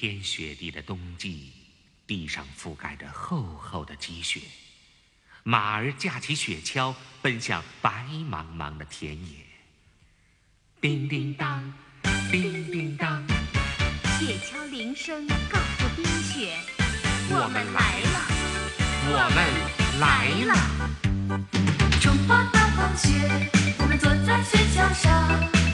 天雪地的冬季，地上覆盖着厚厚的积雪，马儿架起雪橇，奔向白茫茫的田野。叮叮当，叮叮当，雪橇铃声告诉冰雪，我们来了，我们来了。冲吧大风雪，我们坐在雪橇上。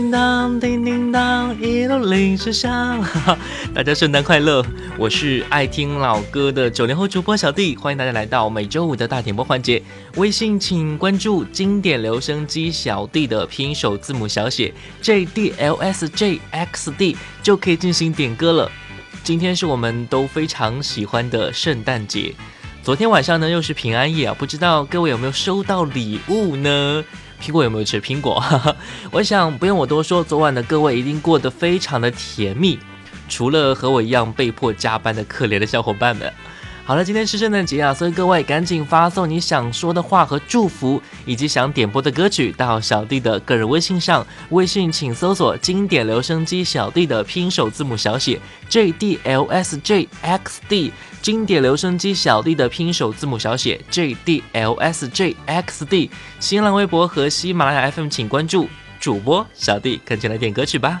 叮当叮叮当，一路铃声响，大家圣诞快乐！我是爱听老歌的九零后主播小弟，欢迎大家来到每周五的大点播环节。微信请关注经典留声机小弟的拼音首字母小写 J D L S J X D 就可以进行点歌了。今天是我们都非常喜欢的圣诞节，昨天晚上呢又是平安夜啊，不知道各位有没有收到礼物呢？苹果有没有吃苹果？我想不用我多说，昨晚的各位一定过得非常的甜蜜，除了和我一样被迫加班的可怜的小伙伴们。好了，今天是圣诞节啊，所以各位赶紧发送你想说的话和祝福，以及想点播的歌曲到小弟的个人微信上。微信请搜索“经典留声机小弟”的拼手字母小写 J D L S J X D。经典留声机小弟的拼手字母小写 J D L S J X D。新浪微博和喜马拉雅 FM 请关注主播小弟，赶紧来点歌曲吧。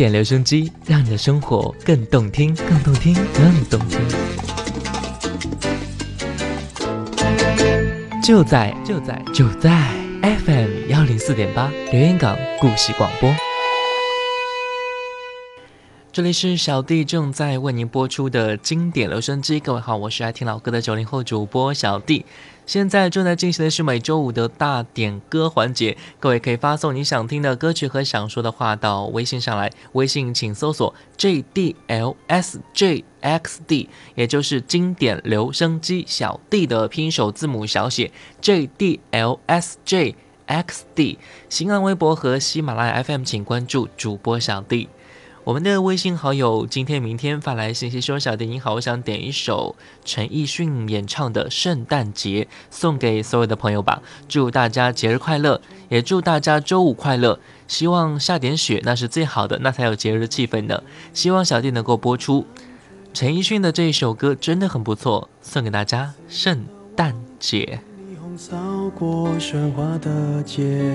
典留声机，让你的生活更动听，更动听，更动听。就在就在就在 FM 幺零四点八，留言港故事广播。这里是小弟正在为您播出的经典留声机。各位好，我是爱听老歌的九零后主播小弟。现在正在进行的是每周五的大点歌环节，各位可以发送你想听的歌曲和想说的话到微信上来。微信请搜索 JDLSJXD，也就是经典留声机小弟的拼音首字母小写 JDLSJXD。新浪微博和喜马拉雅 FM 请关注主播小弟。我们的微信好友今天、明天发来信息说：“小弟你好，我想点一首陈奕迅演唱的《圣诞节》，送给所有的朋友吧。祝大家节日快乐，也祝大家周五快乐。希望下点雪，那是最好的，那才有节日气氛呢。希望小弟能够播出陈奕迅的这一首歌，真的很不错，送给大家圣诞节。”扫过喧哗的街。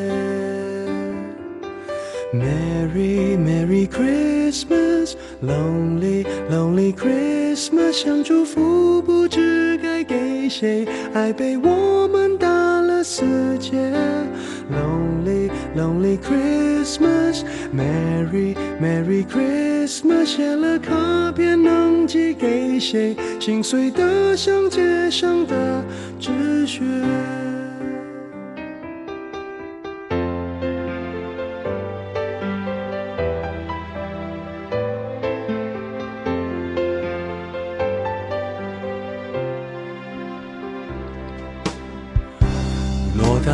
Merry Merry Christmas, Lonely Lonely Christmas，想祝福不知该给谁，爱被我们打了死结。Lonely Lonely Christmas, Merry Merry Christmas，写了卡片能寄给谁？心碎的像街上的纸屑。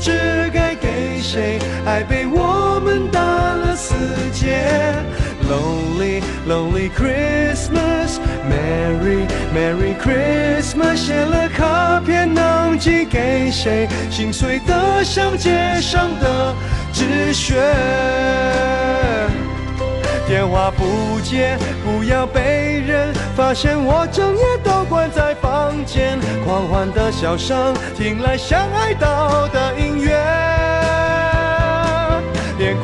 知该给谁，爱被我们打了死结。Lonely Lonely Christmas, Merry Merry Christmas，写了卡片能寄给谁？心碎的像街上的纸屑。电话不接，不要被人发现我整夜都关在房间。狂欢的笑声听来像哀悼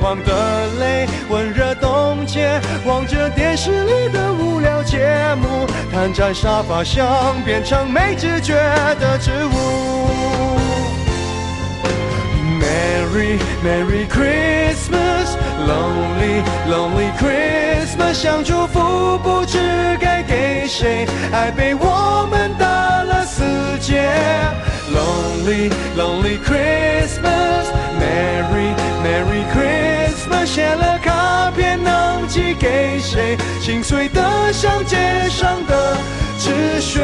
眶的泪温热冻结，望着电视里的无聊节目，瘫在沙发上变成没知觉的植物。Merry Merry Christmas, Lonely Lonely Christmas，想祝福不知该给谁，爱被我们打了死结。Lonely Lonely Christmas, Merry Merry Christmas，写了卡片能寄给谁？心碎的像街上的纸屑。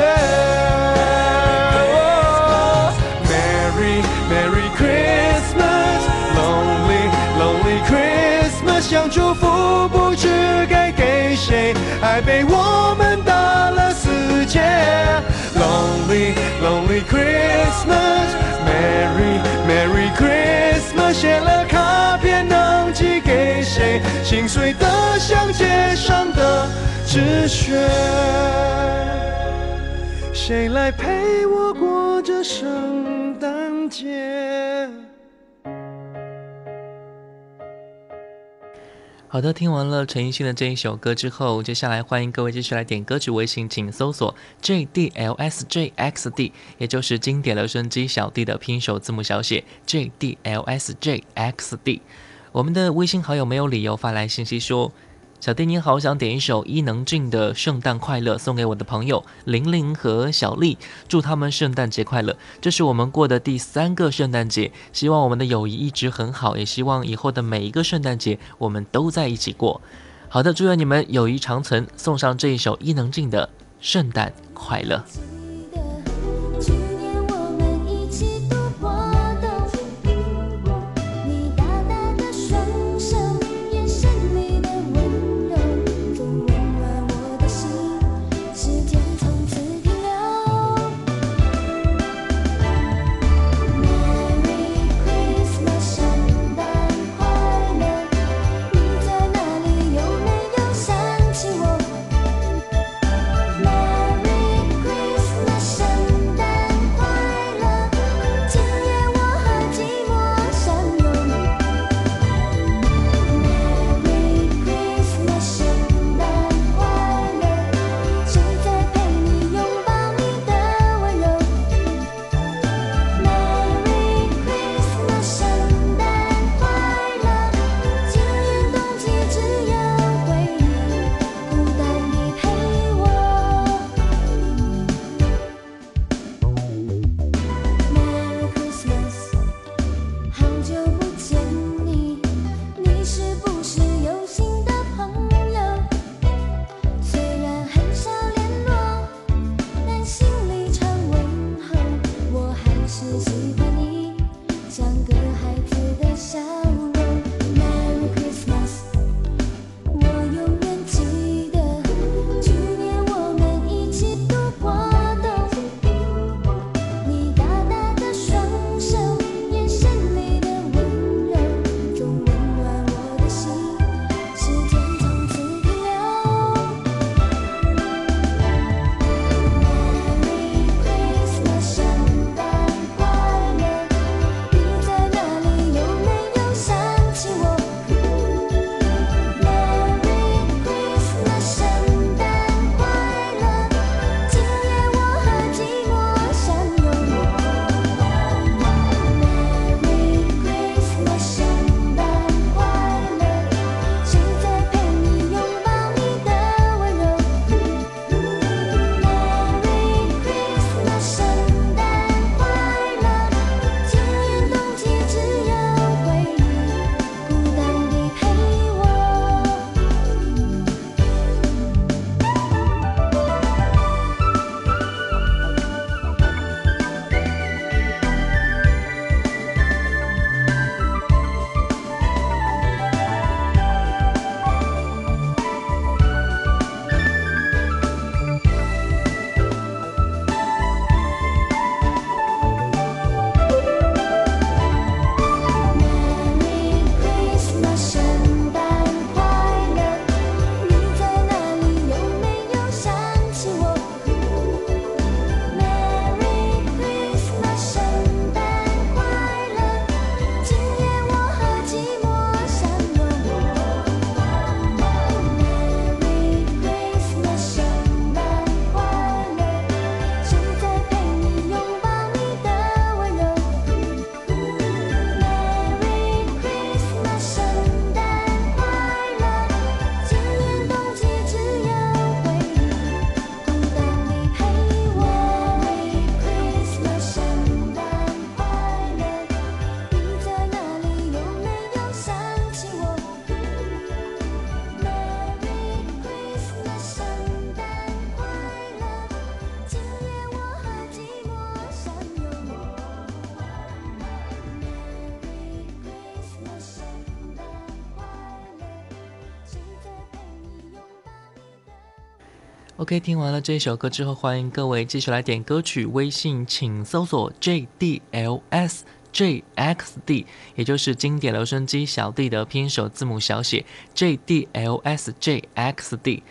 Merry Merry Christmas, Lonely Lonely Christmas，想祝福不知该给谁，爱被我们打了 Lonely Lonely Christmas, Merry Merry Christmas，写了卡片能寄给谁？心碎的像街上的纸屑。谁来陪我过这圣诞节？好的，听完了陈奕迅的这一首歌之后，接下来欢迎各位继续来点歌曲。微信请搜索 JDLSJXD，也就是经典留声机小弟的拼手字母小写 JDLSJXD。我们的微信好友没有理由发来信息说。小弟你好，想点一首伊能静的《圣诞快乐》送给我的朋友玲玲和小丽，祝他们圣诞节快乐。这是我们过的第三个圣诞节，希望我们的友谊一直很好，也希望以后的每一个圣诞节我们都在一起过。好的，祝愿你们友谊长存。送上这一首伊能静的《圣诞快乐》。听完了这首歌之后，欢迎各位继续来点歌曲。微信请搜索 JDLS。JXD，也就是经典留声机小弟的拼音首字母小写 JDLSJXD。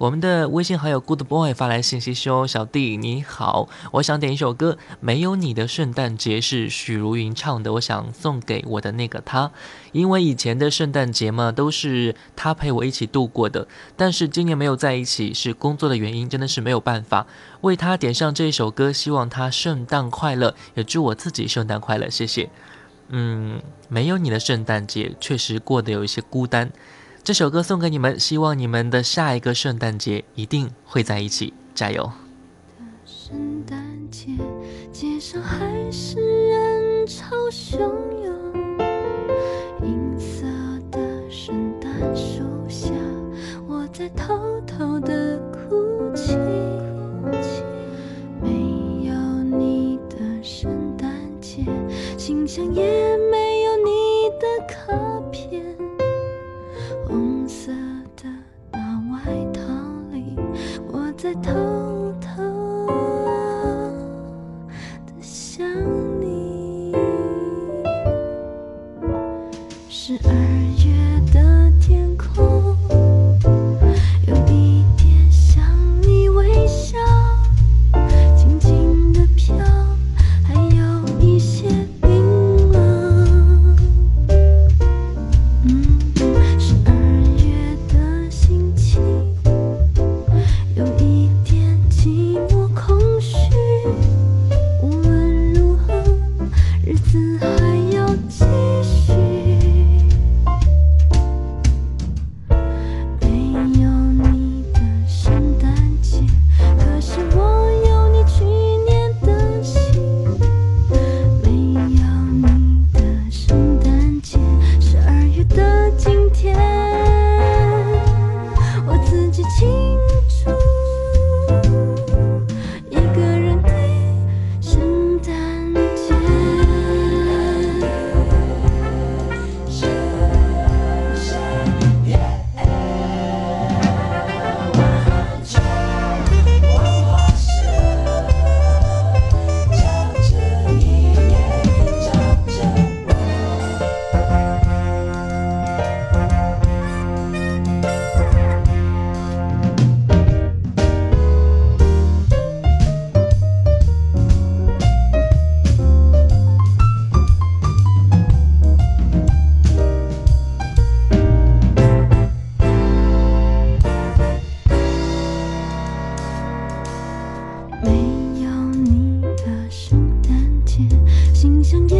我们的微信好友 Good Boy 发来信息说：“小弟你好，我想点一首歌，《没有你的圣诞节》是许茹芸唱的，我想送给我的那个他。因为以前的圣诞节嘛，都是他陪我一起度过的，但是今年没有在一起，是工作的原因，真的是没有办法。为他点上这一首歌，希望他圣诞快乐，也祝我自己圣诞快乐，谢谢。嗯，没有你的圣诞节，确实过得有一些孤单。这首歌送给你们，希望你们的下一个圣诞节一定会在一起，加油！圣诞节，街上还是人潮汹涌。银色的圣诞树下，我在偷偷的哭泣。没有你的圣诞节，信箱也没有你的卡在偷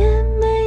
也没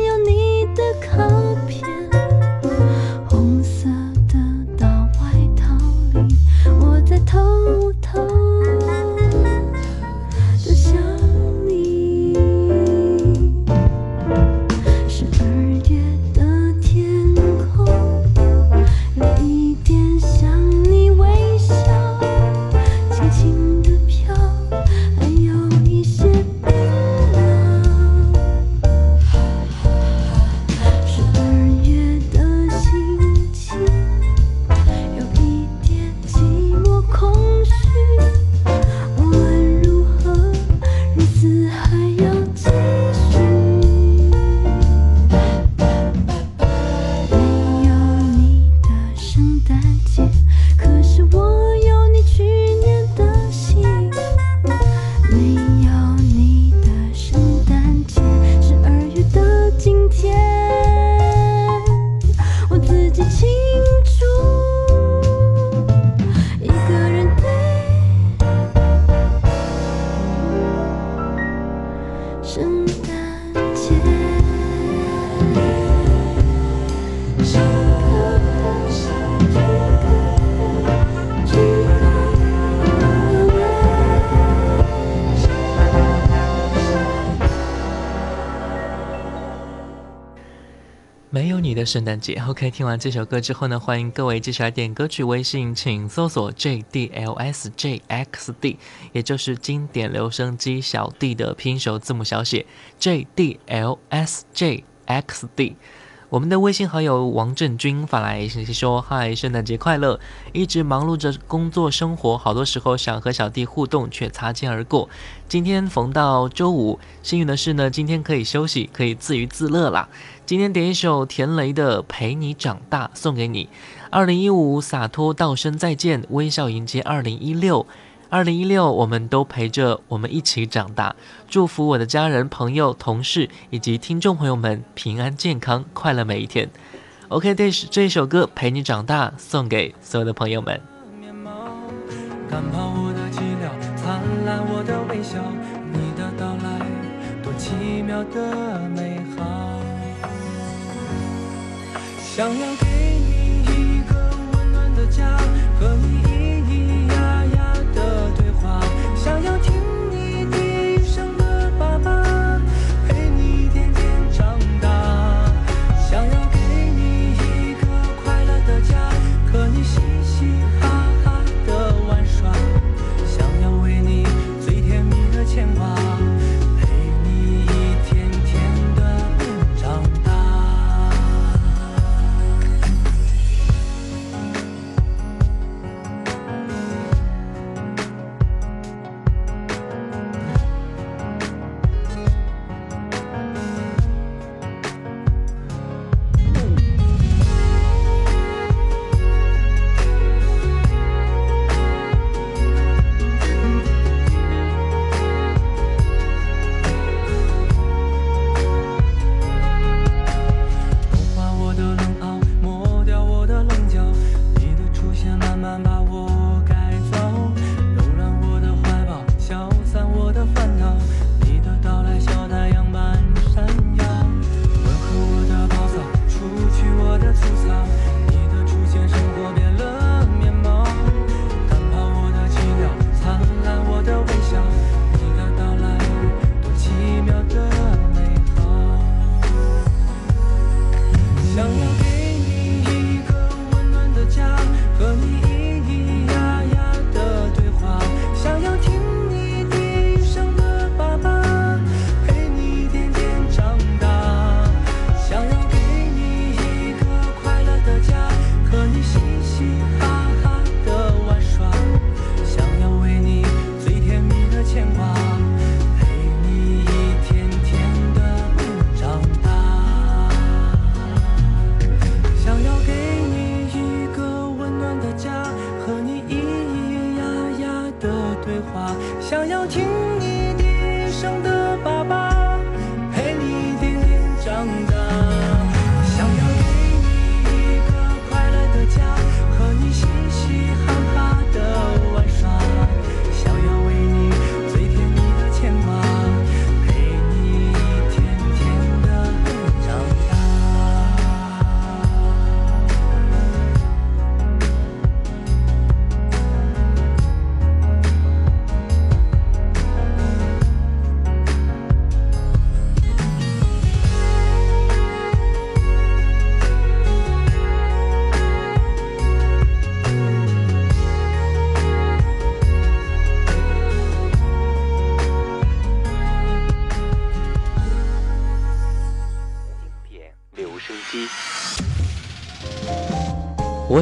没有你的圣诞节。OK，听完这首歌之后呢，欢迎各位继续来点歌曲，微信请搜索 JDLSJXD，也就是经典留声机小弟的拼手字母小写 JDLSJXD。我们的微信好友王振军发来信息说：“嗨，圣诞节快乐！一直忙碌着工作生活，好多时候想和小弟互动，却擦肩而过。今天逢到周五，幸运的是呢，今天可以休息，可以自娱自乐啦。今天点一首田雷的《陪你长大》送给你。二零一五洒脱道声再见，微笑迎接二零一六。二零一六，我们都陪着我们一起长大。祝福我的家人、朋友、同事以及听众朋友们平安健康、快乐每一天。OK，这是这一首歌《陪你长大》，送给所有的朋友们。面貌，赶跑我的寂寥，灿烂我的微笑，你的到来多奇妙的美想要给你一个温暖的家。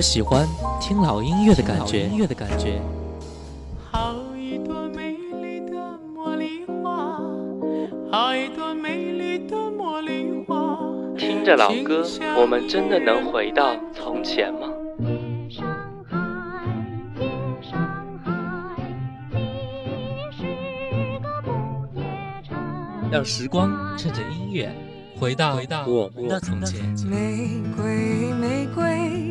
我喜欢听老音乐的感觉，音乐的感觉。好一朵美丽的茉莉花，好一朵美丽的茉莉花。听着老歌，我们真的能回到从前吗？上海，天上海，你是个不夜城。让时光趁着音乐回到回到我们的从前。玫瑰，玫瑰，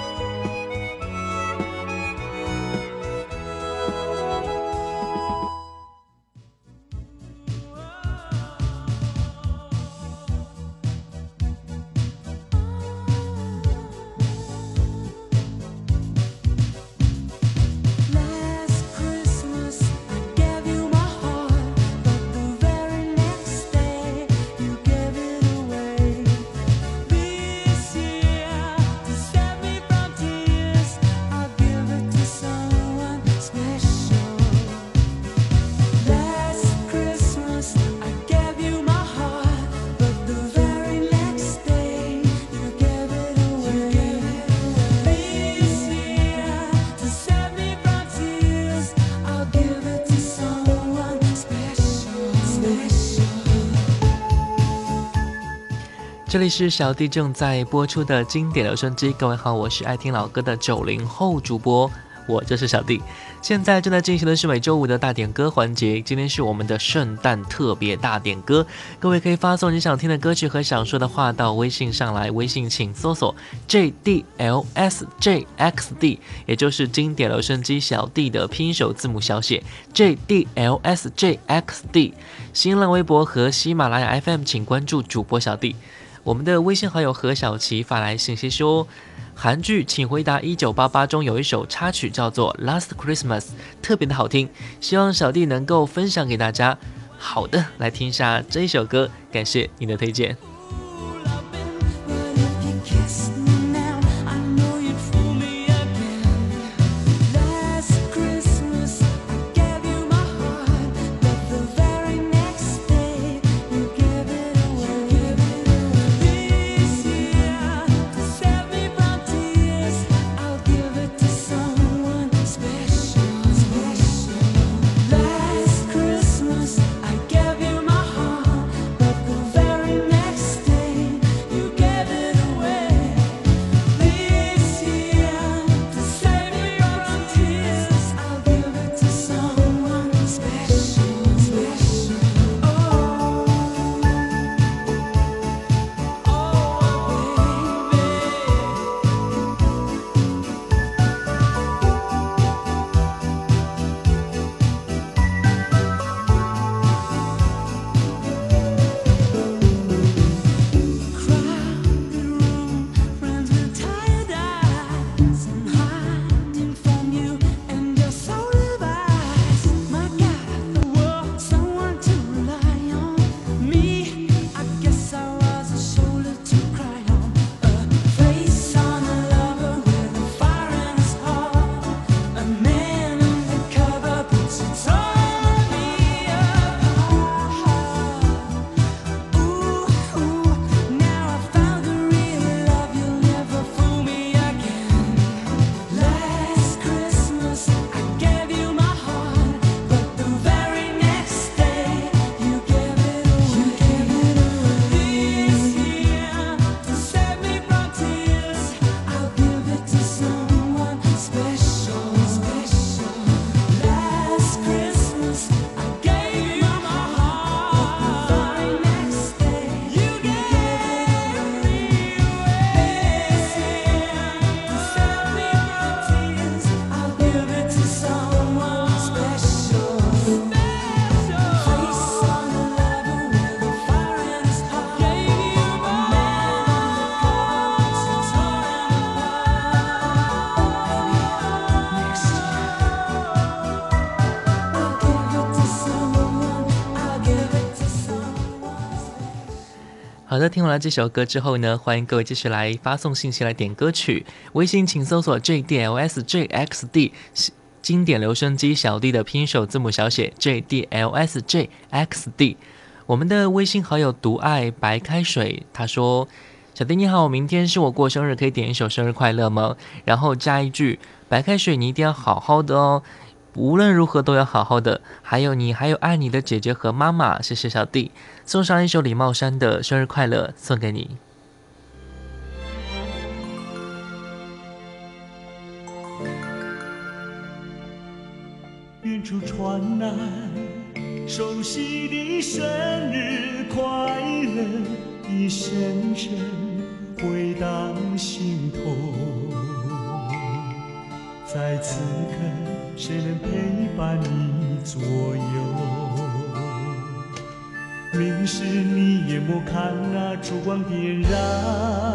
这里是小弟正在播出的经典留声机，各位好，我是爱听老歌的九零后主播，我就是小弟。现在正在进行的是每周五的大点歌环节，今天是我们的圣诞特别大点歌，各位可以发送你想听的歌曲和想说的话到微信上来，微信请搜索 JDLSJXD，也就是经典留声机小弟的拼音首字母小写 JDLSJXD。新浪微博和喜马拉雅 FM 请关注主播小弟。我们的微信好友何小琪发来信息说，韩剧《请回答一九八八》中有一首插曲叫做《Last Christmas》，特别的好听，希望小弟能够分享给大家。好的，来听一下这一首歌，感谢你的推荐。听完了这首歌之后呢，欢迎各位继续来发送信息来点歌曲。微信请搜索 JDLSJXD 经典留声机小弟的拼音首字母小写 JDLSJXD。我们的微信好友独爱白开水，他说：“小弟你好，明天是我过生日，可以点一首生日快乐吗？”然后加一句：“白开水，你一定要好好的哦。”无论如何都要好好的，还有你，还有爱你的姐姐和妈妈，谢谢小弟，送上一首李茂山的生日快乐送给你。远处传来熟悉的生日快乐一声声回荡心头，在此刻，谁能陪伴你左右？明是你眼眸看那烛光点燃。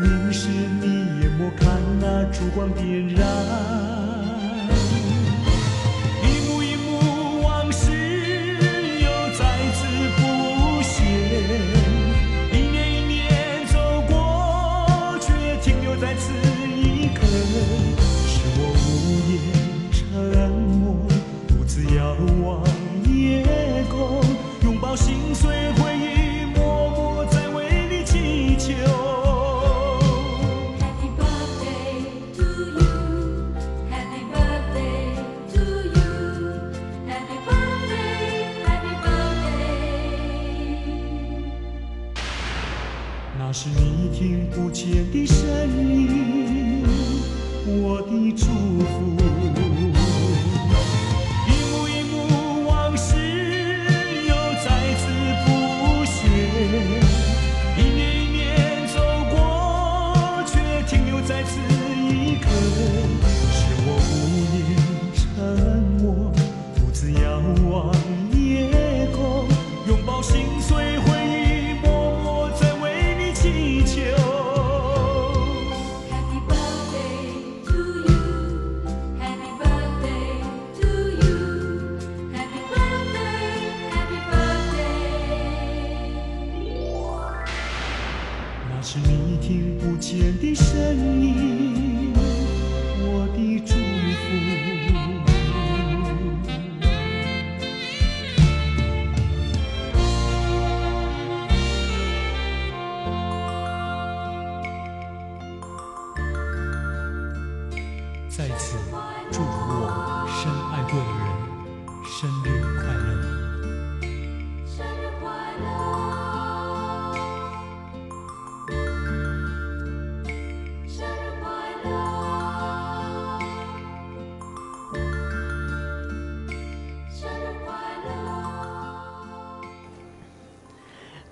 凝视你眼眸看那烛光点燃。听不见的声音，听不见的声音，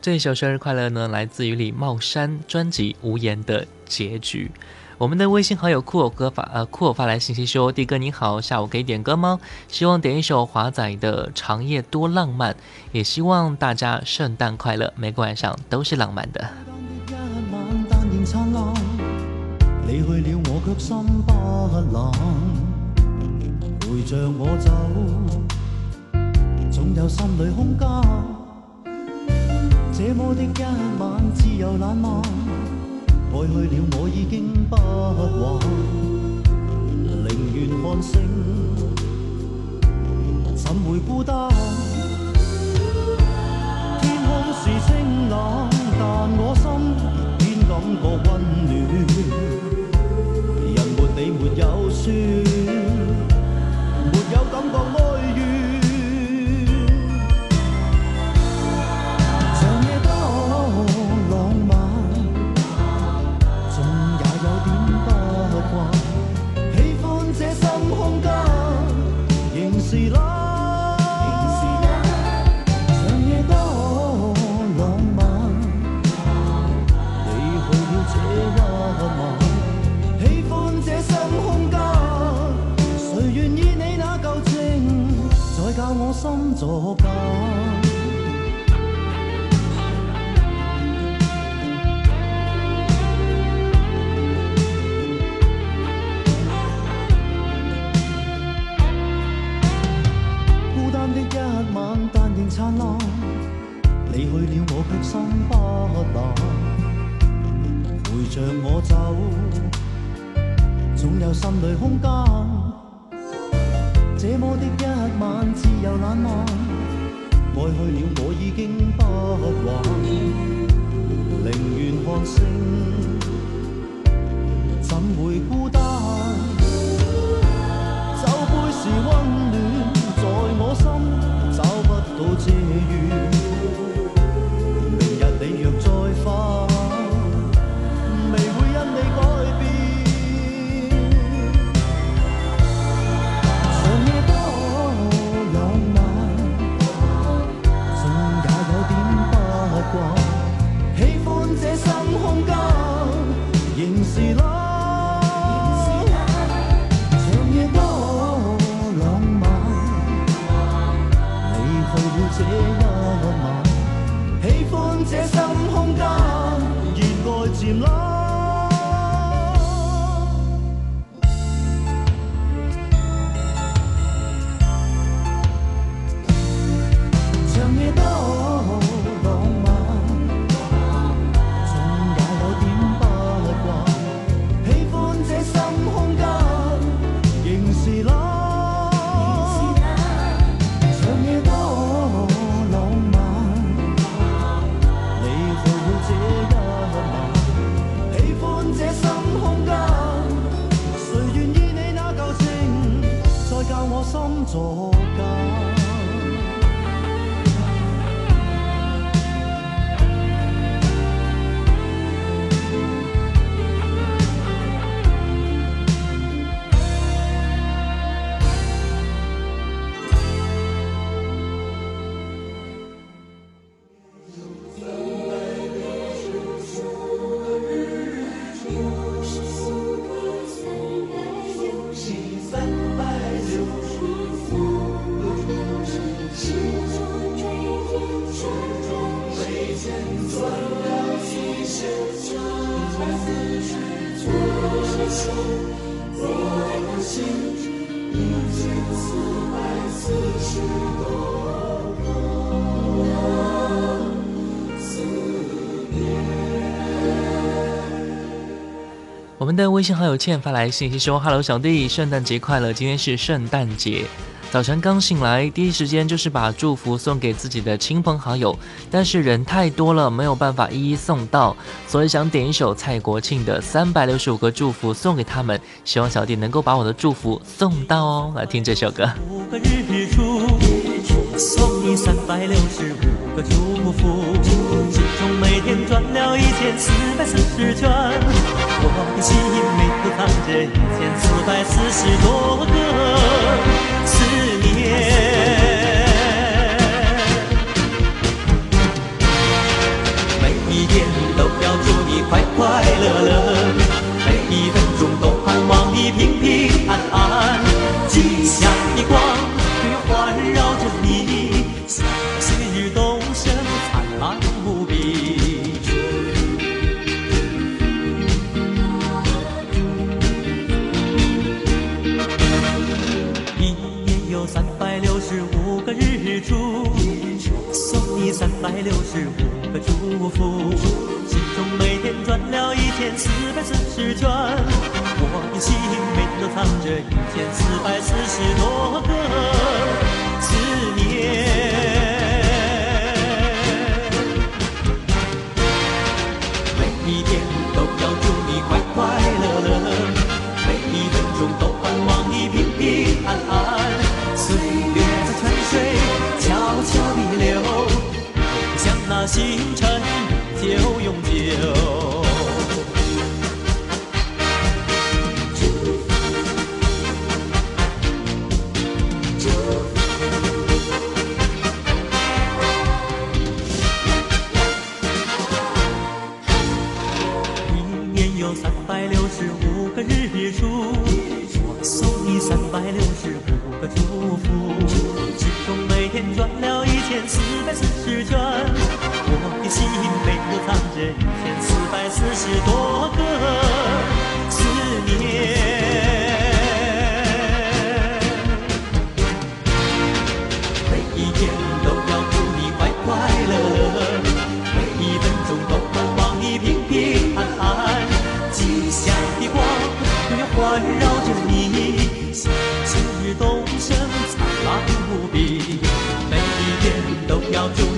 这一首生日快乐呢，来自于李茂山专辑《无言的结局》。我们的微信好友酷偶哥发呃酷偶发来信息说：“弟哥你好，下午可以点歌吗？希望点一首华仔的《长夜多浪漫》，也希望大家圣诞快乐，每个晚上都是浪漫的。你去了我卻心不冷，陪着我走，總有心裏空間。这么的一晚自由懶漫，爱去了我已经不還，寧願看星，怎会孤单？天空是清冷，但我心偏感觉温暖。人没你没有酸，心作假？孤單的一晚，但仍燦爛。你去了，我卻心不冷。陪着我走，總有心裏空間。这么的一晚，自由懒漫。爱去了，我已经不还，宁愿看星，怎会孤单？的微信好友倩发来信息说：“Hello，小弟，圣诞节快乐！今天是圣诞节，早晨刚醒来，第一时间就是把祝福送给自己的亲朋好友，但是人太多了，没有办法一一送到，所以想点一首蔡国庆的《三百六十五个祝福》送给他们，希望小弟能够把我的祝福送到哦。来听这首歌。送你三百六十五个祝福，其中每天转了一千四百四十圈，我的心每天藏着一千四百四十多个思念。每一天都要祝你快快六十五个祝福，心中每天转了一千四百四十圈，我的心里都藏着一千四百四十多个。星辰就永久。一年有三百六十五个日出，我送你三百六十五个祝福。心中每天转了一千四百四都要祝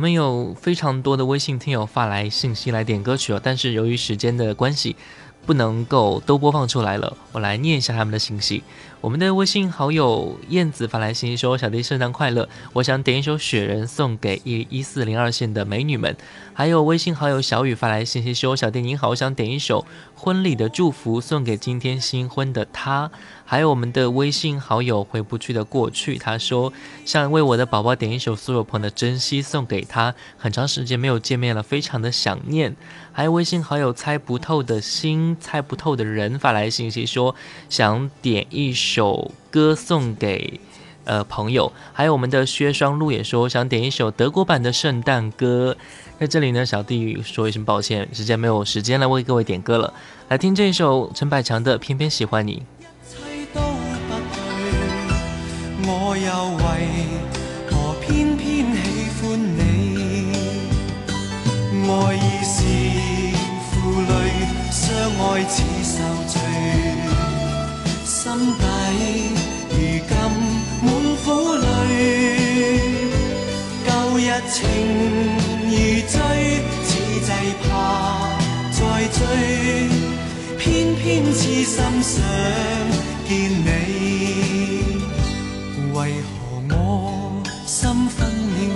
我们有非常多的微信听友发来信息来点歌曲哦，但是由于时间的关系，不能够都播放出来了。我来念一下他们的信息。我们的微信好友燕子发来信息说：“小弟圣诞快乐，我想点一首《雪人》送给一一四零二线的美女们。”还有微信好友小雨发来信息说：“小弟您好，我想点一首《婚礼的祝福》送给今天新婚的他。”还有我们的微信好友回不去的过去，他说想为我的宝宝点一首苏有朋的《珍惜》送给他，很长时间没有见面了，非常的想念。还有微信好友猜不透的心，猜不透的人发来信息说想点一首歌送给。呃，朋友，还有我们的薛双路也说想点一首德国版的圣诞歌，在这里呢，小弟说一声抱歉，时间没有时间来为各位点歌了，来听这一首陈百强的《偏偏喜欢你》。又為何偏偏喜歡你？愛意是負累，相愛似受罪，心底如今滿苦淚。舊日情如醉，此际怕再追。偏偏痴心想見你，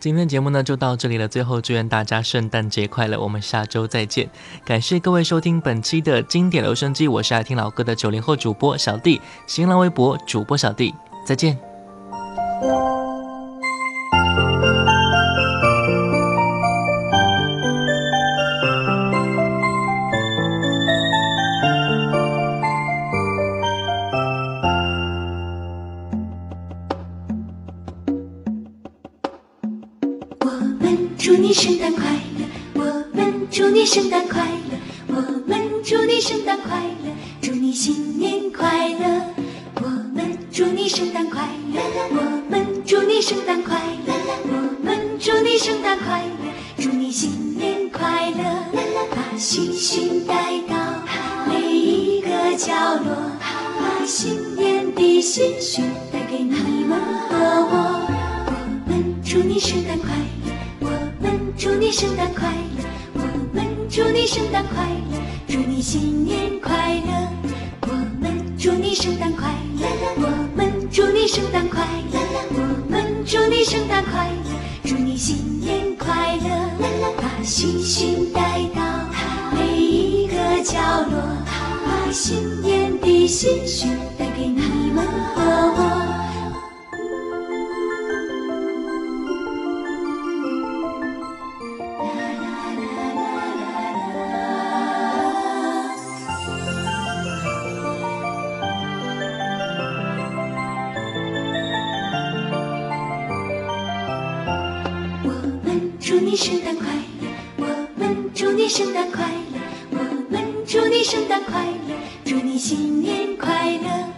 今天的节目呢就到这里了，最后祝愿大家圣诞节快乐，我们下周再见。感谢各位收听本期的经典留声机，我是爱听老歌的九零后主播小弟，新浪微博主播小弟，再见。圣诞快你圣诞快乐我们祝你圣诞快乐我们祝你圣诞快乐祝你新年快乐。